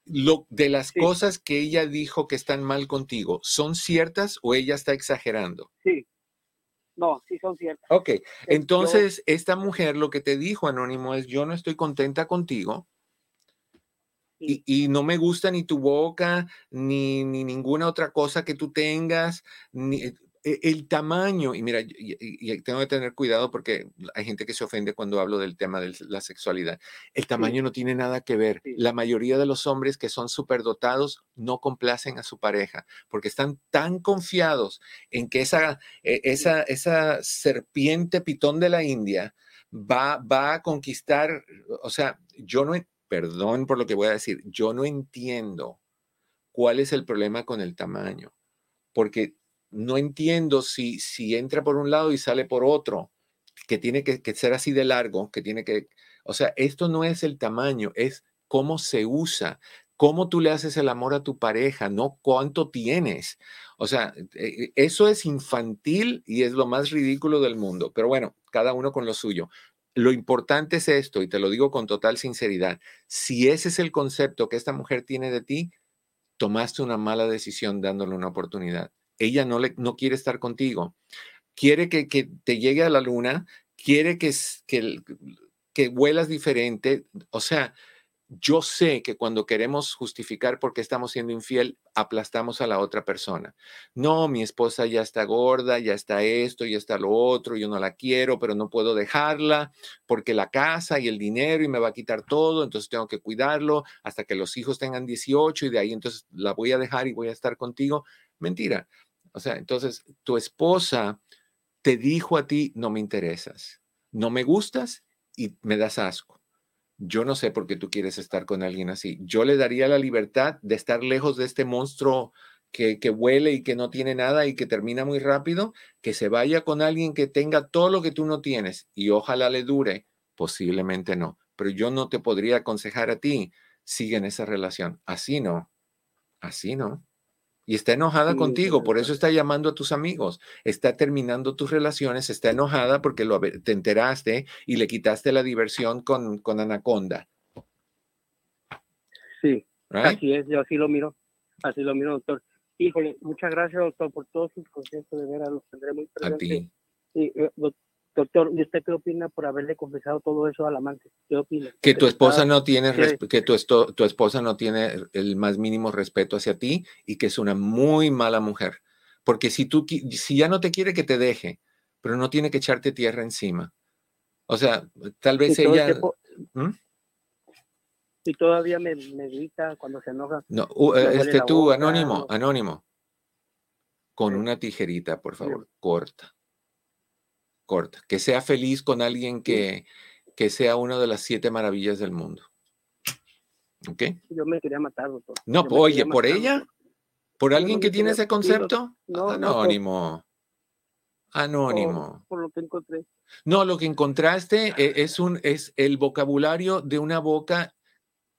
Lo, de las cosas que ella dijo que están mal contigo, ¿son ciertas o ella está exagerando? Sí, no, sí son ciertas. Ok, entonces esta mujer lo que te dijo, Anónimo, es yo no estoy contenta contigo. Y, no me gusta ni tu boca, ni, ni, ninguna otra cosa que tú tengas, ni, eh, el tamaño, y mira, y, tengo que tener cuidado porque hay gente que se ofende cuando hablo del tema de la sexualidad. El tamaño no tiene nada que ver. La mayoría de los hombres que son superdotados no complacen a su pareja porque están tan confiados en que esa, e, esa, esa serpiente pitón de la India va, va a conquistar, o sea, yo no, perdón por lo que voy a decir, yo no entiendo cuál es el problema con el tamaño, porque no entiendo si, si entra por un lado y sale por otro, que tiene que, que ser así de largo, que tiene que, o sea, esto no es el tamaño, es cómo se usa, cómo tú le haces el amor a tu pareja, no cuánto tienes. O sea, eh, eso es infantil y es lo más ridículo del mundo. Pero bueno, cada uno con lo suyo. Lo importante es esto, y te lo digo con total sinceridad, si ese es el concepto que esta mujer tiene de ti, tomaste una mala decisión dándole una oportunidad. Ella no, le, no quiere estar contigo. Quiere que, que te llegue a la luna, quiere que, que, que vuelas diferente. O sea, yo sé que cuando queremos justificar por qué estamos siendo infiel, aplastamos a la otra persona. No, mi esposa ya está gorda, ya está esto, ya está lo otro, yo no la quiero, pero no puedo dejarla porque la casa y el dinero y me va a quitar todo, entonces tengo que cuidarlo hasta que los hijos tengan 18 y de ahí entonces la voy a dejar y voy a estar contigo. Mentira. O sea, entonces tu esposa te dijo a ti, no me interesas, no me gustas y me das asco yo no sé por qué tú quieres estar con alguien así. Yo le daría la libertad de estar lejos de este monstruo que, huele y que no tiene nada y que termina muy rápido, que se vaya con alguien que tenga todo lo que tú no tienes y ojalá le dure. Posiblemente no, pero yo no te podría aconsejar a ti, sigue en esa relación. Así no, así no y está enojada contigo, por eso está llamando a tus amigos, está terminando tus relaciones, está enojada porque lo, te enteraste y le quitaste la diversión con, con Anaconda. Sí, así es, yo así lo miro, así lo miro, doctor. Híjole, muchas gracias, doctor, por todos sus consejos, de veras, los tendré muy presentes. A ti. Sí, eh, Doctor, ¿y usted qué opina por haberle confesado todo eso al amante? ¿Qué opina? Que tu esposa no tiene que tu, tu esposa no tiene el más mínimo respeto hacia ti y que es una muy mala mujer. Porque si tú si ya no te quiere que te deje, pero no tiene que echarte tierra encima. O sea, tal vez ella ¿Mm? Y todavía me, me, grita cuando se enoja. No, este tú, anónimo, anónimo. Con una tijerita, por favor, corta corta, que sea feliz con alguien que, que sea una de las siete maravillas del mundo. ¿Ok? Yo me quería matar, doctor. No, oye, ¿por ella? ¿Por alguien que tiene ese concepto? No, Anónimo. Anónimo. Por, lo que encontré. No, lo que encontraste e, es, un, es el vocabulario de una boca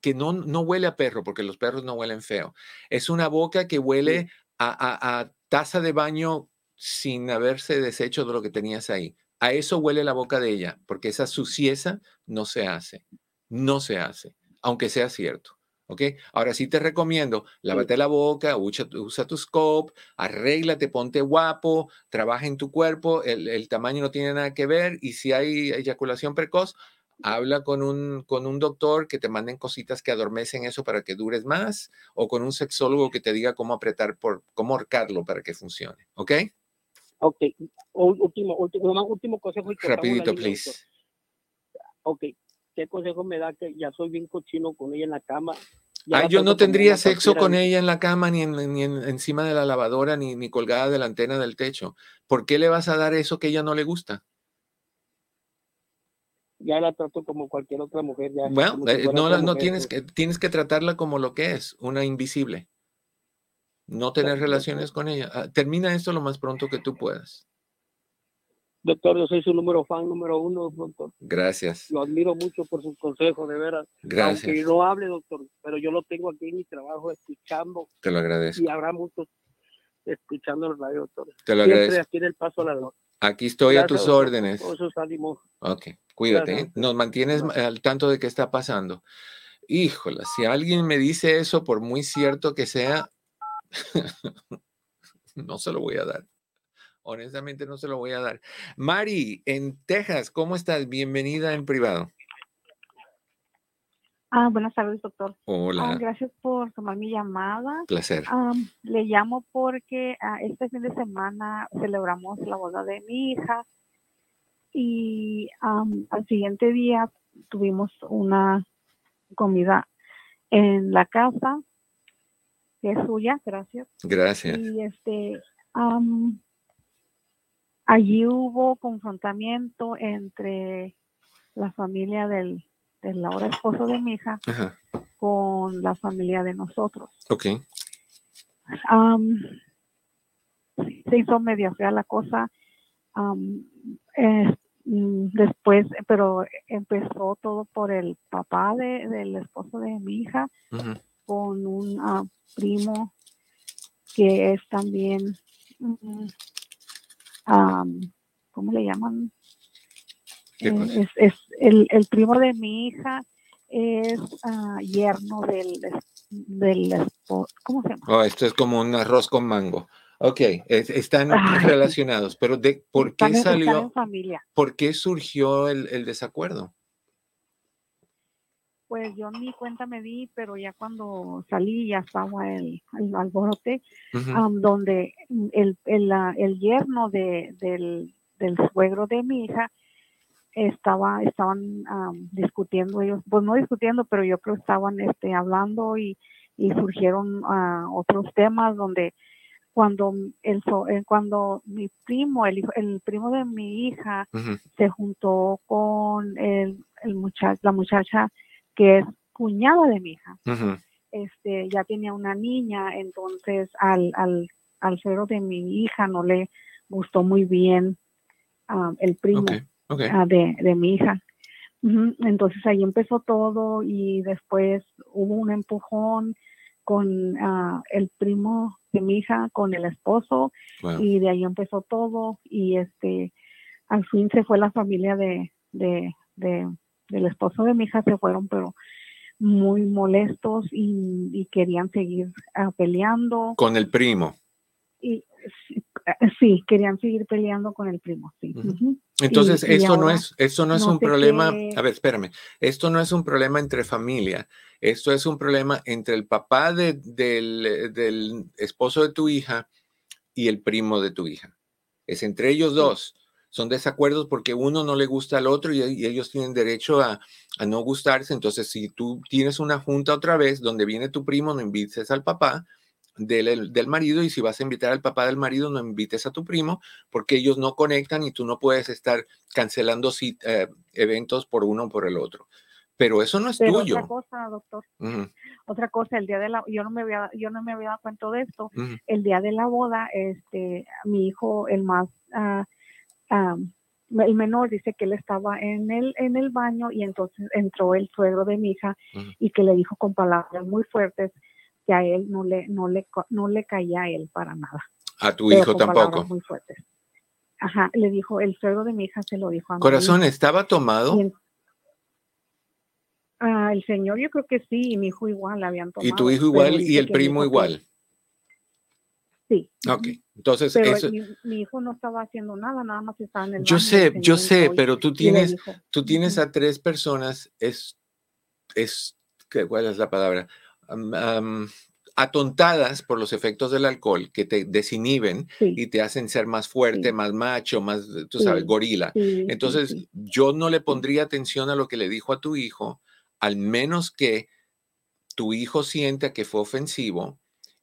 que no, no huele a perro, porque los perros no huelen feo. Es una boca que huele a, a, a taza de baño sin haberse deshecho de lo que tenías ahí. A eso huele la boca de ella, porque esa sucieza no se hace, no se hace, aunque sea cierto. ¿Ok? Ahora sí te recomiendo, lávate la boca, usa, tu scope, arréglate, ponte guapo, trabaja en tu cuerpo, el, tamaño no tiene nada que ver y si hay eyaculación precoz, habla con un, con un doctor que te manden cositas que adormecen eso para que dures más o con un sexólogo que te diga cómo apretar, por, cómo ahorcarlo para que funcione. ¿Ok? Ok, último, último, último consejo. Rapidito, please. Ok, ¿qué consejo me da que ya soy bien cochino con ella en la cama? Ay, yo no tendría sexo con ella en la cama, ni, ni encima de la lavadora, ni, ni colgada de la antena del techo. ¿Por qué le vas a dar eso que ella no le gusta? Ya la trato como cualquier otra mujer. Ya, bueno, eh, no, no tienes que, tienes que tratarla como lo que es, una invisible no tener relaciones con ella. Ah, termina esto lo más pronto que tú puedas. Doctor, yo soy su número fan número uno, doctor. Gracias. Lo admiro mucho por sus consejos, de veras. Gracias. Aunque no hable, doctor, pero yo lo tengo aquí en mi trabajo escuchando. Te lo agradezco. Y habrá muchos escuchando el radio, doctor. Te lo agradezco. aquí en el paso a la Aquí estoy a tus órdenes. sus ánimos. Ok, cuídate. ¿eh? Nos mantienes al tanto de qué está pasando. Híjola, si alguien me dice eso, por muy cierto que sea, (laughs) no se lo voy a dar. Honestamente no se lo voy a dar. Mari, en Texas, ¿cómo estás? Bienvenida en privado. Ah, buenas tardes, doctor. Hola. gracias por tomar mi llamada. Placer. le llamo porque ah, este fin de semana celebramos la boda de mi hija y al siguiente día tuvimos una comida en la casa es suya, gracias. Gracias. Y este, allí hubo confrontamiento entre la familia del, del ahora esposo de mi hija con la familia de nosotros. Ok. se hizo media fea la cosa. eh, después, pero empezó todo por el papá de, del esposo de mi hija. Con un ah, primo que es también, am, ¿cómo le llaman? ¿Qué Eh, es, es el, el primo de mi hija es ah, yerno del, del esposo, ¿cómo se llama? Oh, esto es como un arroz con mango. Ok, es- están (laughs) Ay. relacionados, pero de, ¿por qué salió, familia. por qué surgió el, el desacuerdo? Pues yo ni cuenta me di, pero ya cuando salí ya estaba el, el alborote, am, donde el, el, la- el yerno de, del, del suegro de mi hija estaba, estaban am, discutiendo ellos, pues no discutiendo, pero yo creo que estaban este, hablando y, y surgieron ah, otros temas donde cuando el, so- eh, cuando mi primo, el, el primo de mi hija se juntó con el, el mucha- la muchacha que es cuñada de mi hija. Este, ya tenía una niña, entonces al, al, al suegro de mi hija no le gustó muy bien ah, el primo ah, de, de mi hija. Entonces ahí empezó todo y después hubo un empujón con ah, el primo de mi hija, con el esposo, Wow. y de ahí empezó todo y este al fin se fue la familia de, de, de- del esposo de mi hija se fueron pero muy molestos y, y querían seguir ah, peleando Con el primo. y sí, ah, sí, querían seguir peleando con el primo sí. Entonces, y esto no es, esto no es no un problema, qué- a ver, espérame, esto no es un problema entre familia, esto es un problema entre el papá de- del, del esposo de tu hija y el primo de tu hija. Es entre ellos dos. Son desacuerdos porque uno no le gusta al otro y, y ellos tienen derecho a, a no gustarse. Entonces, si tú tienes una junta otra vez donde viene tu primo, no invites al papá del, del marido y si vas a invitar al papá del marido, no invites a tu primo porque ellos no conectan y tú no puedes estar cancelando eh, eventos por uno o por el otro. Pero eso no es pero tuyo. otra cosa doctor otra cosa el día de la yo no me había yo no me había dado cuenta de esto el día de la boda, este, mi hijo, el más, ah, ah, el menor, dice que él estaba en el, en el baño y entonces entró el suegro de mi hija y que le dijo con palabras muy fuertes que a él no le, no le, no le caía a él para nada. A tu pero hijo tampoco. Muy fuertes. Ajá, le dijo, el suegro de mi hija se lo dijo a mi Corazón, hija. ¿estaba tomado? En- Ah, el señor yo creo que sí, y mi hijo igual habían tomado. Y tu hijo igual y el primo que- igual. Sí. Ok, entonces Pero eso, mi, mi hijo no estaba haciendo nada, nada más estaba en el yo sé, yo sé, pero tú tienes, tú tienes a tres personas, es, es, ¿qué- ¿cuál es la palabra? Atontadas por los efectos del alcohol que te desinhiben Sí, y te hacen ser más fuerte, Sí. más macho, más, tú sabes, Sí, gorila. Entonces, yo no le pondría atención a lo que le dijo a tu hijo, al menos que tu hijo sienta que fue ofensivo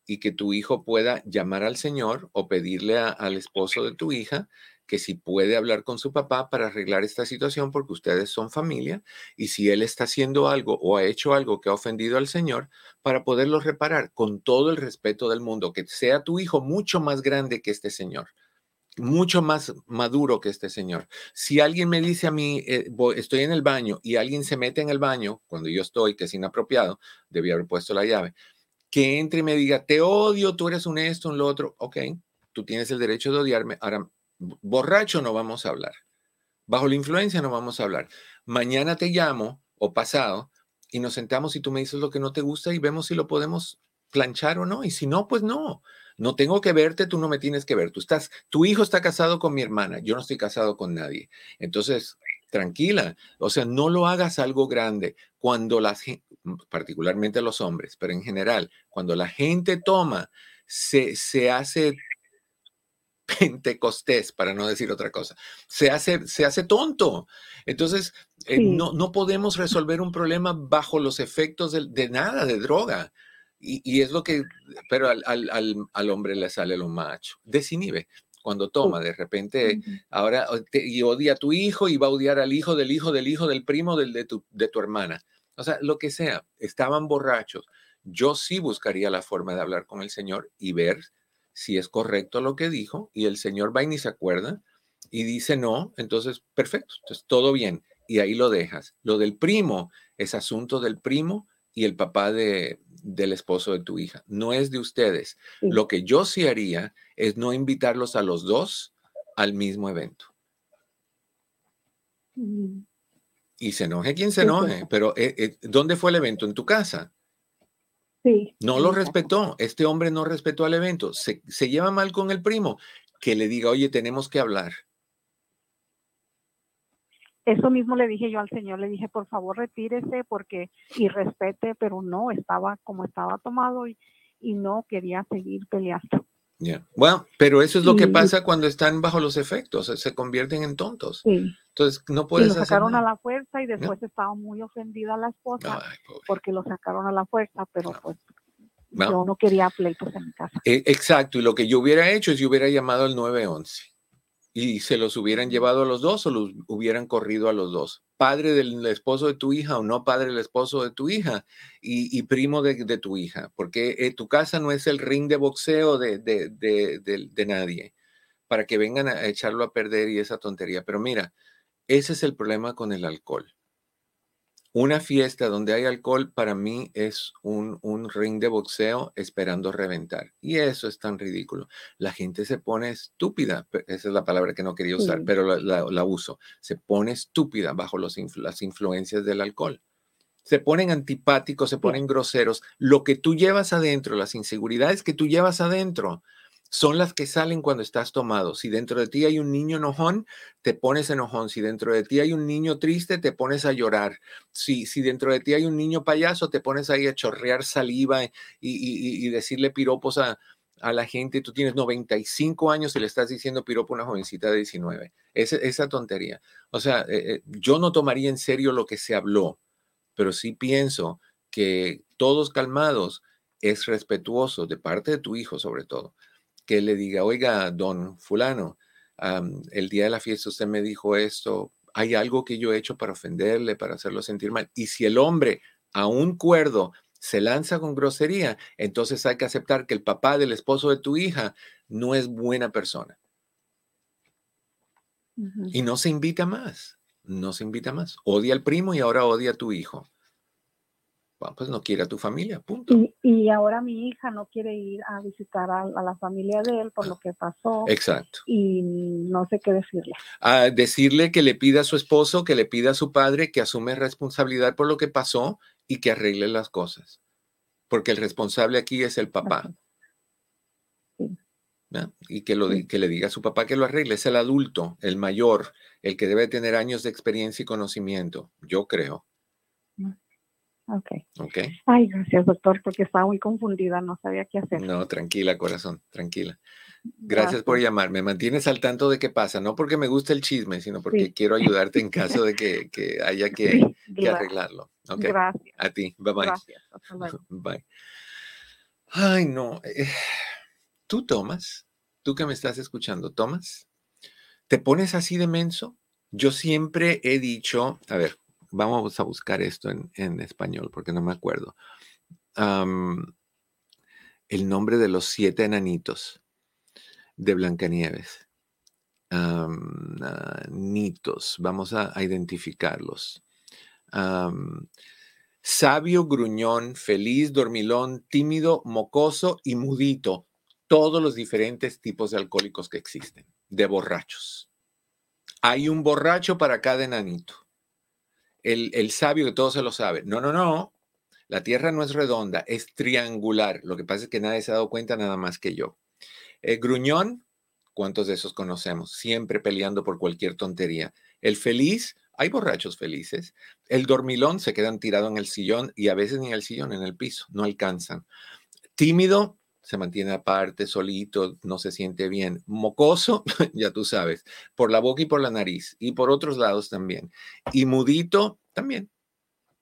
y que tu hijo pueda llamar al Señor o pedirle al esposo de tu hija que si puede hablar con su papá para arreglar esta situación porque ustedes son familia y si él está haciendo algo o ha hecho algo que ha ofendido al Señor para poderlo reparar con todo el respeto del mundo, que sea tu hijo mucho más grande que este Señor mucho más maduro que este señor. Si alguien me dice a mí, eh, estoy en el baño y alguien se mete en el baño cuando yo estoy, que es inapropiado, debí haber puesto la llave, que entre y me diga, te odio, tú eres un esto, un lo otro, ok, tú tienes el derecho de odiarme. Ahora, borracho no vamos a hablar. Bajo la influencia no vamos a hablar. Mañana te llamo o pasado y nos sentamos y tú me dices lo que no te gusta y vemos si lo podemos planchar o no. Y si no, pues no. No tengo que verte, tú no me tienes que ver. Tú estás, tu hijo está casado con mi hermana, yo no estoy casado con nadie. Entonces, tranquila, o sea, no lo hagas algo grande. Cuando las, particularmente los hombres, pero en general, cuando la gente toma, se, se hace pentecostés, para no decir otra cosa, se hace, se hace tonto. Entonces, eh, Sí. no, no podemos resolver un problema bajo los efectos de, de nada, de droga. Y, y es lo que, pero al, al- al- al hombre le sale lo macho. Desinhibe. Cuando toma, de repente, ahora te- y odia a tu hijo y va a odiar al hijo del hijo del hijo del primo del, de, tu, de tu hermana. O sea, lo que sea, estaban borrachos. yo sí buscaría la forma de hablar con el Señor y ver si es correcto lo que dijo y el Señor va y ni se acuerda y dice no, entonces perfecto, entonces todo bien y ahí lo dejas. Lo del primo es asunto del primo y el papá de, del esposo de tu hija, no es de ustedes. Lo que yo sí haría es no invitarlos a los dos al mismo evento. Mm. Y se enoje quien se enoje, pero eh, eh, ¿dónde fue el evento? ¿En tu casa? Sí. No lo respetó. Este hombre no respetó al evento. Se, se lleva mal con el primo. Que le diga, oye, tenemos que hablar. Eso mismo le dije yo al señor, le dije, por favor, retírese porque y respete, pero no, estaba como estaba tomado y, y no quería seguir peleando. Ya. Bueno, pero eso es lo que pasa cuando están bajo los efectos, se convierten en tontos. Sí. Entonces, no Y puedes lo hacer sacaron a la fuerza y después estaba muy ofendida la esposa Ay, porque lo sacaron a la fuerza, pero pues No. yo no quería pleitos en mi casa. Eh, Exacto, y lo que yo hubiera hecho es yo hubiera llamado al 911 y se los hubieran llevado a los dos o los hubieran corrido a los dos. Padre del esposo de tu hija o no padre del esposo de tu hija y, y primo de, de tu hija, porque eh, tu casa no es el ring de boxeo de- de- de nadie para que vengan a echarlo a perder y esa tontería. Pero mira, ese es el problema con el alcohol. Una fiesta donde hay alcohol para mí es un, un ring de boxeo esperando reventar. Y eso es tan ridículo. La gente se pone estúpida. Esa es la palabra que no quería usar, Sí. pero la, la- la uso. Se pone estúpida bajo los las influencias del alcohol. Se ponen antipáticos, se ponen groseros. Lo que tú llevas adentro, las inseguridades que tú llevas adentro, son las que salen cuando estás tomado. Si dentro de ti hay un niño enojón, te pones enojón. Si dentro de ti hay un niño triste, te pones a llorar. Si, si dentro de ti hay un niño payaso, te pones ahí a chorrear saliva y, y- y decirle piropos a, a la gente. Tú tienes 95 años y le estás diciendo piropo a una jovencita de 19. Esa, esa tontería. O sea, eh, eh, yo no tomaría en serio lo que se habló, pero sí pienso que todos calmados es respetuoso de parte de tu hijo, sobre todo, que le diga, oiga, don fulano, el día de la fiesta usted me dijo esto, hay algo que yo he hecho para ofenderle, para hacerlo sentir mal. Y si el hombre, aún cuerdo, se lanza con grosería, entonces hay que aceptar que el papá del esposo de tu hija no es buena persona. Y no se invita más, no se invita más. Odia al primo y ahora odia a tu hijo. Bueno, pues no quiere a tu familia, punto. Y, y ahora mi hija no quiere ir a visitar a, a la familia de él por lo que pasó Exacto. y no sé qué decirle. a decirle que le pida a su esposo, que le pida a su padre que asume responsabilidad por lo que pasó y que arregle las cosas. Porque el responsable aquí es el papá. Sí. ¿ya? Y lo, que le diga a su papá que lo arregle. Es el adulto, el mayor, el que debe tener años de experiencia y conocimiento, yo creo. Ok. ¿Ok? Ay, gracias, doctor, porque estaba muy confundida, no sabía qué hacer. No, tranquila, corazón, tranquila. Gracias por llamar. Me mantienes al tanto de qué pasa, no porque me gusta el chisme, sino porque Sí. quiero ayudarte en caso de que, que haya que, (laughs) Sí, que gra- arreglarlo. ¿ok? Gracias, A ti, bye bye. gracias. Hasta luego. (laughs) Bye. Ay, no. eh, ¿Tú tomas? ¿Tú que me estás escuchando, tomas? ¿Te pones así de menso? Yo siempre he dicho, a ver, vamos a buscar esto en, español porque no me acuerdo. El nombre de los siete enanitos de Blancanieves. Nitos, vamos a, identificarlos. Sabio, gruñón, feliz, dormilón, tímido, mocoso y mudito. Todos los diferentes tipos de alcohólicos que existen, de borrachos. Hay un borracho para cada enanito. El, el sabio que todo se lo sabe. No, no, no. La tierra no es redonda, es triangular. Lo que pasa es que nadie se ha dado cuenta nada más que yo. El gruñón, ¿cuántos de esos conocemos? Siempre peleando por cualquier tontería. El feliz, hay borrachos felices. El dormilón se quedan tirados en el sillón y a veces ni en el sillón, en el piso, no alcanzan. Tímido, se mantiene aparte, solito, no se siente bien. Mocoso, (laughs) ya tú sabes, por la boca y por la nariz y por otros lados también. Y mudito, también,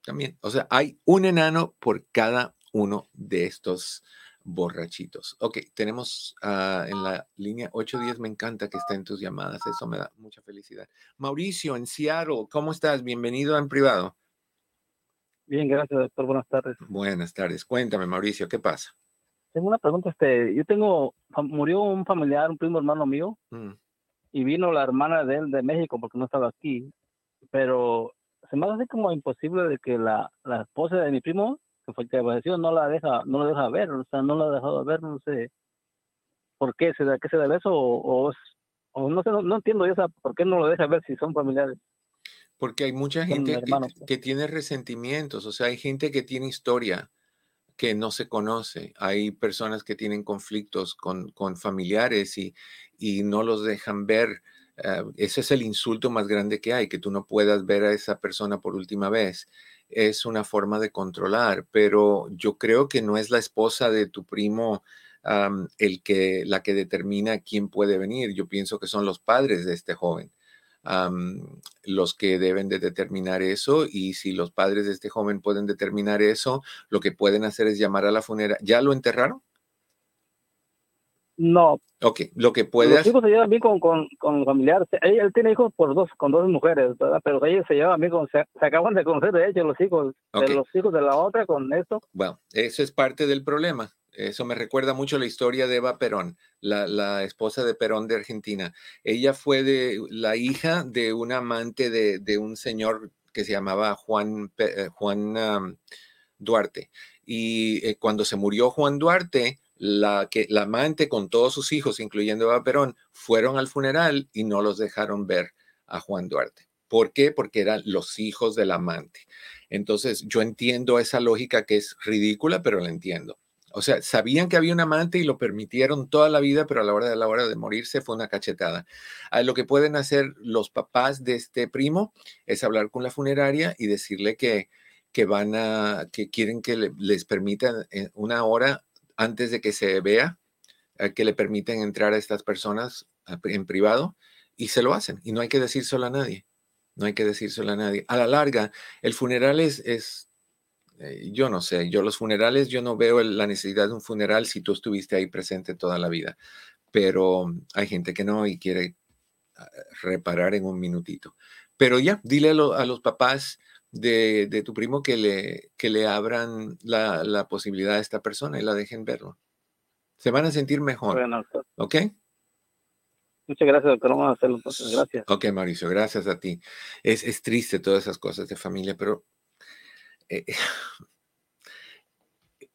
también. O sea, hay un enano por cada uno de estos borrachitos. Ok, tenemos ah, en la línea 810, me encanta que estén tus llamadas, eso me da mucha felicidad. Mauricio, en Seattle, ¿cómo estás? Bienvenido en privado. Bien, gracias, doctor. Buenas tardes. Buenas tardes. Cuéntame, Mauricio, ¿qué pasa? Tengo una pregunta. Este, yo tengo, murió un familiar, un primo hermano mío, Mm, y vino la hermana de él de México porque no estaba aquí. Pero se me hace como imposible de que la, la esposa de mi primo, que fue el que falleció, no la deja, no la deja ver, o sea, no la ha dejado ver, no sé por qué se da, qué se debe eso, o, o, es- o no sé, no, no entiendo yo, por qué no lo deja ver si son familiares. Porque hay mucha gente que, que tiene resentimientos, o sea, hay gente que tiene historia que no se conoce, hay personas que tienen conflictos con, con familiares y, y no los dejan ver. eh, ese es el insulto más grande que hay, que tú no puedas ver a esa persona por última vez. Es una forma de controlar, pero yo creo que no es la esposa de tu primo el que, la que determina quién puede venir. Yo pienso que son los padres de este joven los que deben de determinar eso y si los padres de este joven pueden determinar eso, lo que pueden hacer es llamar a la funeraria. ¿Ya lo enterraron? No, Ok, lo que puede los hijos se llevan bien con, con, con familiares. Él, él tiene hijos por dos, con dos mujeres, ¿verdad? Pero ellos se llevan bien con, se, se acaban de conocer, de hecho, los hijos, de los hijos de la otra con esto. bueno, eso es parte del problema. Eso me recuerda mucho la historia de Eva Perón, la, esposa de Perón de Argentina. Ella fue de la hija de un amante de, un señor que se llamaba Juan, eh, Juan Duarte. Y eh, cuando se murió Juan Duarte, la, que, la amante con todos sus hijos, incluyendo Eva Perón, fueron al funeral y no los dejaron ver a Juan Duarte. ¿Por qué? Porque eran los hijos del amante. Entonces, yo entiendo esa lógica que es ridícula, pero la entiendo. O sea, sabían que había un amante y lo permitieron toda la vida, pero a la hora de la hora de morirse fue una cachetada. Ah, lo que pueden hacer los papás de este primo es hablar con la funeraria y decirle que, que van a, que quieren que le- les permitan eh, una hora antes de que se vea, que le permiten entrar a estas personas a- en privado y se lo hacen. Y no hay que decírselo a nadie. No hay que decírselo a nadie. A la larga, el funeral es, es eh, yo no sé, yo los funerales, yo no veo la necesidad de un funeral si tú estuviste ahí presente toda la vida, pero mm, hay gente que no y quiere ah, reparar en un minutito. Pero ya, dile a, lo- a los papás de, de tu primo que le, que le abran la, la posibilidad a esta persona y la dejen verlo. Se van a sentir mejor, Bueno, doctor. ¿ok? Muchas gracias, doctor. Vamos a hacerlo. Gracias. Ok, Mauricio, gracias a ti. Es, es triste todas esas cosas de familia, pero eh,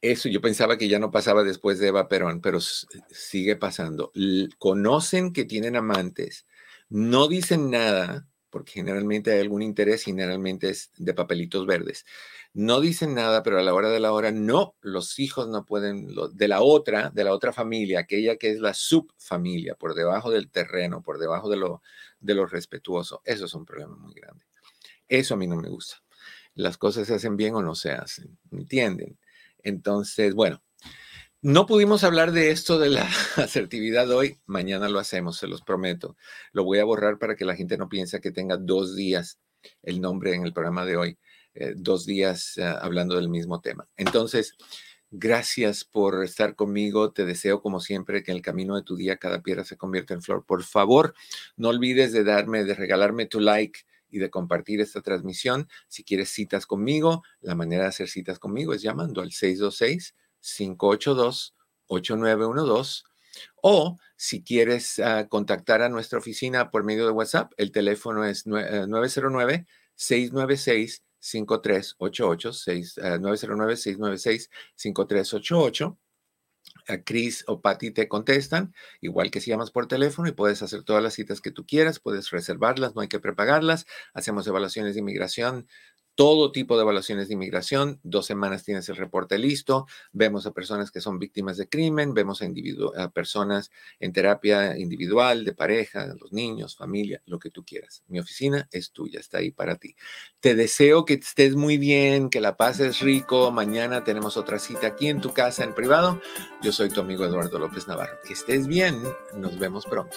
eso yo pensaba que ya no pasaba después de Eva Perón, pero sigue pasando. Conocen que tienen amantes, no dicen nada, porque generalmente hay algún interés, generalmente es de papelitos verdes. No dicen nada, pero a la hora de la hora, no, los hijos no pueden, de la otra, de la otra familia, aquella que es la subfamilia, por debajo del terreno, por debajo de lo, de lo respetuoso, eso es un problema muy grande. Eso a mí no me gusta. Las cosas se hacen bien o no se hacen, ¿entienden? Entonces, bueno, no pudimos hablar de esto de la (laughs) asertividad hoy, mañana lo hacemos, se los prometo. Lo voy a borrar para que la gente no piense que tenga dos días el nombre en el programa de hoy, eh, dos días eh, hablando del mismo tema. Entonces, gracias por estar conmigo. Te deseo, como siempre, que en el camino de tu día cada piedra se convierta en flor. Por favor, no olvides de darme, de regalarme tu like y de compartir esta transmisión. Si quieres citas conmigo, la manera de hacer citas conmigo es llamando al 626-582-8912 o si quieres ah, contactar a nuestra oficina por medio de WhatsApp, el teléfono es nue- eh, 909-696-5388, seis- ah, 909-696-5388 a Chris o Patty te contestan, igual que si llamas por teléfono y puedes hacer todas las citas que tú quieras, puedes reservarlas, no hay que prepagarlas, hacemos evaluaciones de inmigración, todo tipo de evaluaciones de inmigración, dos semanas tienes el reporte listo, vemos a personas que son víctimas de crimen, vemos a, a personas en terapia individual, de pareja, los niños, familia, lo que tú quieras. Mi oficina es tuya, está ahí para ti. Te deseo que estés muy bien, que la pases rico. Mañana tenemos otra cita aquí en tu casa en privado. Yo soy tu amigo Eduardo López Navarro. Que estés bien. Nos vemos pronto.